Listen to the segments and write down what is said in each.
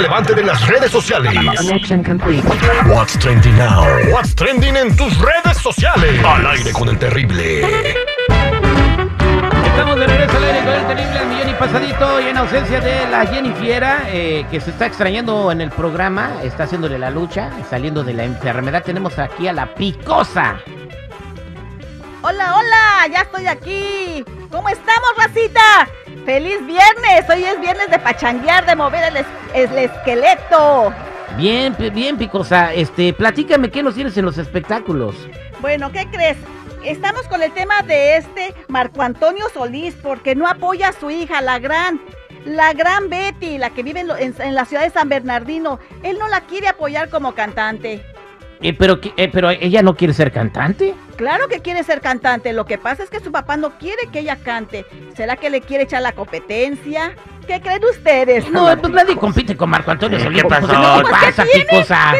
relevante de las redes sociales. Connection complete. What's trending now? What's trending en tus redes sociales? Al aire con el terrible. Estamos de regreso al aire con el terrible al millón y pasadito y en ausencia de la Jenny Fiera, eh, que se está extrañando en el programa, está haciéndole la lucha, saliendo de la enfermedad. Tenemos aquí a la picosa. Hola, hola, ya estoy aquí. ¿Cómo estamos, racita? ¡Feliz viernes! Hoy es viernes de pachanguear, de mover el, es- el esqueleto. Bien, bien, picosa. Este, platícame qué nos tienes en los espectáculos. Bueno, ¿qué crees? Estamos con el tema de este Marco Antonio Solís porque no apoya a su hija, la gran, la gran Betty, la que vive en la ciudad de San Bernardino. Él no la quiere apoyar como cantante. Eh, pero, eh, pero ella no quiere ser cantante. Claro que quiere ser cantante, lo que pasa es que su papá no quiere que ella cante. ¿Será que le quiere echar la competencia? ¿Qué creen ustedes? No, pues nadie compite con Marco Antonio Eh. ¿qué pasó? picosa. ¿Qué Pues, ¿qué pasa, tiene?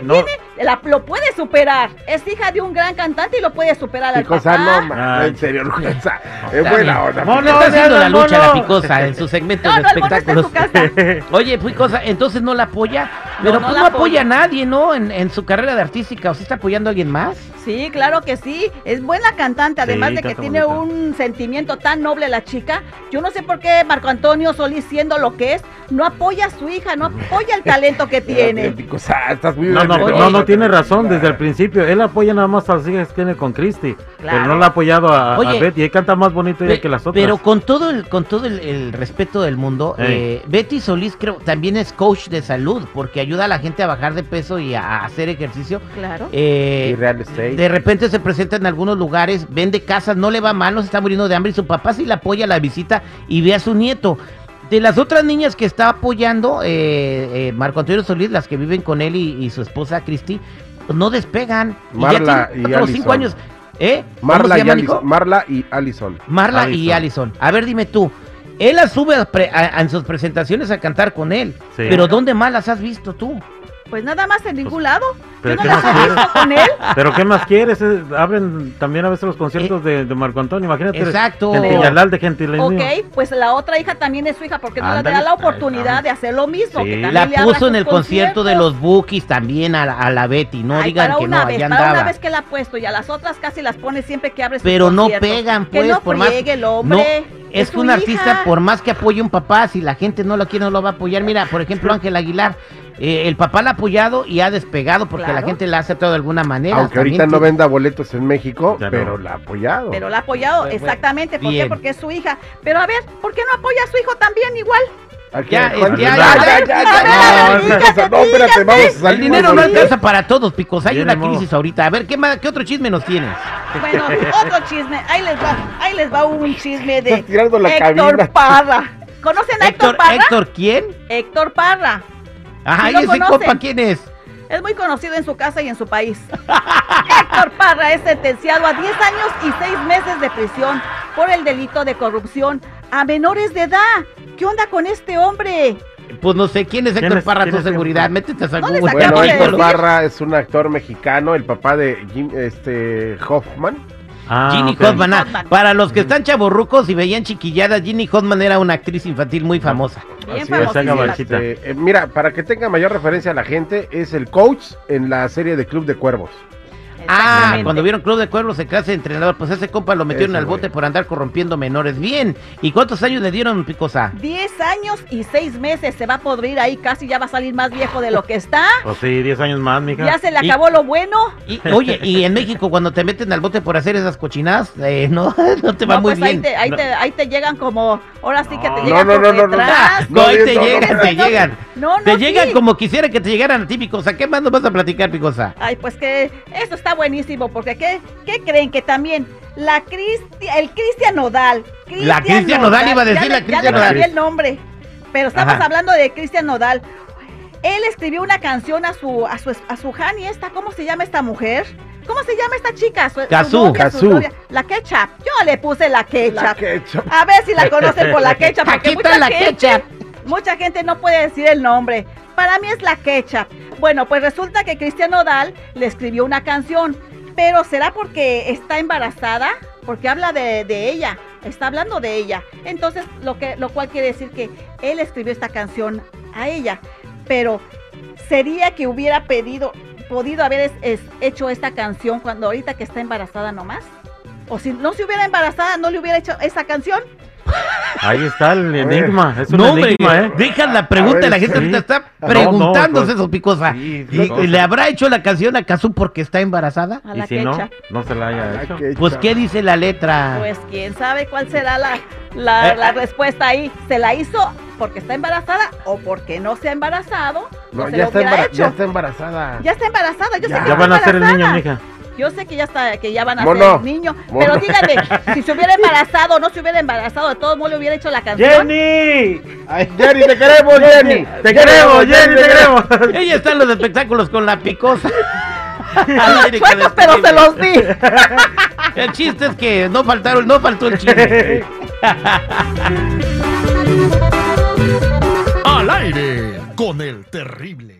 ¿Qué No. tiene? La- lo puede superar. Es hija de un gran cantante y lo puede superar al Picosa, papá. no, ma, Ay. en serio, Rugensa. Es Está buena bien. onda. No, Le no, está haciendo no, la no, lucha no. la picosa en su segmento No, de no, el mono está en espectáculos. su casa. Oye, picosa, entonces no la apoya, pero no pues la no apoya a nadie, ¿no? En, en su carrera de artística, ¿o sí está apoyando a alguien más? Sí, claro que sí. Es buena cantante, además Sí, de que tiene un sentimiento tan noble la chica. Yo no sé por qué Marco Antonio Solís, siendo lo que es, no apoya a su hija, no apoya el talento que tiene. Muy No, no, no, no tiene razón desde el principio. Él apoya nada más a las hijas que tiene con Christy. Pero Claro. no le ha apoyado a, a Oye, Betty. Él canta más bonito ella que las otras. Pero con todo el, con todo el, el respeto del mundo, eh, Betty Solís creo también es coach de salud, porque ayuda a la gente a bajar de peso y a, hacer ejercicio. Claro. Eh, Y real estate. de repente se presenta en algunos lugares, vende casas, no le va mal, no se está muriendo de hambre y su papá sí le apoya la visita y ve a su nieto. De las otras niñas que está apoyando, eh, eh, Marco Antonio Solís, las que viven con él y, y su esposa Cristi, pues no despegan. Marla y ya cuatro cinco Allison. años. ¿Eh? ¿Cómo Marla y? Allison, Marla y Allison. Marla y Allison. Allison. A ver, dime tú. Él las sube a pre- a- a- en sus presentaciones a cantar con él. Sí. Pero ¿dónde más las has visto tú? Pues nada más en ningún lado. ¿pero Yo no qué las más he quieres? visto con él. ¿Pero qué más quieres? Eh, abren también a veces los conciertos de, de Marco Antonio. Imagínate. Exacto. En Villalal de Gentilín. Ok, pues la otra hija también es su hija, porque no le da la oportunidad de hacer lo mismo. Sí. que La puso en el concierto de los Bookies también a la, a la Betty. No Ay, digan para que una no, vez, allá para andaba. una vez que la ha puesto y a las otras casi las pone siempre que abre sus Pero no pegan, Que pues, no por más. el hombre. No, es que un artista, por más que apoye un papá, si la gente no lo quiere, no lo va a apoyar. Mira, por ejemplo, Ángel Aguilar, el papá la ha apoyado y ha despegado porque la gente la ha aceptado de alguna manera. Aunque ahorita no venda boletos en México, pero no. la ha apoyado. Pero la ha apoyado, exactamente. ¿Por qué? Porque es su hija. Pero a ver, ¿por qué no apoya a su hijo también igual? No, espérate, vamos a salir. El dinero no alcanza para todos, picos. Hay una crisis ahorita. A ver, ¿qué, más, ¿qué otro chisme nos tienes? Bueno, otro chisme. Ahí les va, ahí les va un chisme de Estás tirando la Héctor cabina. Parra. ¿Conocen a Héctor, Héctor, Parra? Héctor, ¿quién? Héctor Parra. Ajá, Sí ¿y lo ese conocen. compa quién es? Es muy conocido en su casa y en su país. Héctor Parra es sentenciado a 10 años y 6 meses de prisión por el delito de corrupción a menores de edad. ¿Qué onda con este hombre? Pues no sé, ¿quién es ¿Quién Héctor es- Parra? quién Tu seguridad, métete a Google. Bueno, Héctor. Barra es un actor mexicano, el papá de Jim, este, Hoffman. Ah, Ginny ok. Hodman. ah. Para los que están chavorrucos y veían chiquilladas, Ginny Hodman era una actriz infantil muy famosa. Bien haga bachita. Este, eh, mira, para que tenga mayor referencia a la gente, es el coach en la serie de Club de Cuervos. Ah, cuando vieron Club de Cuervos se clase de entrenador, pues ese compa lo metieron Ese al bote por andar corrompiendo menores. Bien. ¿Y cuántos años le dieron, Picosa? 10 años y 6 meses se va a podrir ahí, casi ya va a salir más viejo de lo que está. Pues sí, 10 años más, mija. Ya se le Y- acabó lo bueno. Y, oye, y en México cuando te meten al bote por hacer esas cochinadas, eh, no, no te va No, muy pues ahí bien. te, ahí, No. te, ahí te llegan como, ahora sí que te No. llegan No, no, por no, no, no. detrás. No, ahí te no, no, llegan, no, te no, llegan. No, no, te llegan sí. como quisiera que te llegaran a ti, Picosa. ¿Qué más nos vas a platicar, Picosa? Ay, pues que eso está buenísimo, porque ¿qué, qué creen? Que también la Cristi, el Cristian Nodal. La Cristian Nodal, iba a decir ya la le- Cristian Nodal. cambié el nombre, pero estamos Ajá. hablando de Cristian Nodal. Él escribió una canción a su, a su, a su Hani esta, ¿cómo se llama esta mujer? ¿Cómo se llama esta chica? Su, su Cazú. novia, su novia. La Ketchup. Yo le puse la Ketchup. La ketchup. A ver si la conocen por la Ketchup. porque Aquí está la gente- Ketchup. Mucha gente no puede decir el nombre. Para mí es la Ketchup. Bueno, pues resulta que Cristian Nodal le escribió una canción. Pero ¿será porque está embarazada? Porque habla de, ella. está hablando de ella. Entonces, lo, que, lo cual quiere decir que él escribió esta canción a ella. Pero sería que hubiera pedido, podido haber es- hecho esta canción cuando ahorita que está embarazada nomás. O si no se hubiera embarazada, no le hubiera hecho esa canción. Ahí está el enigma. Es un No, hombre, enigma, ¿eh? deja la pregunta, ver, la gente sí. ahorita está No, preguntándose no, eso, Picosa. Sí, ¿Y, y le habrá hecho la canción a Kazu porque está embarazada? A Y la si no, quecha. no se la haya hecho. Pues. ¿qué dice la letra? Pues quién sabe cuál será la, la, Eh, la eh. respuesta ahí. ¿Se la hizo porque está embarazada o porque no se ha embarazado? No, No, se ya, lo está hubiera embara- hecho. ya está embarazada. Ya está embarazada, yo Ya. sé que Ya está van a ser el niño, mija. Yo sé que ya está, que ya van a Mono. ser el niño. Mono. Pero díganme, si se hubiera embarazado o no se hubiera embarazado, de todos modos le hubiera hecho la canción. ¡Jenny! Ay, Jenny, te queremos, Jenny. ¡Te queremos, Jenny! ¡Te queremos! Ella está en los espectáculos con la Picosa. Pero se los di. El chiste es que no faltaron, no faltó el chiste. Al aire con el terrible.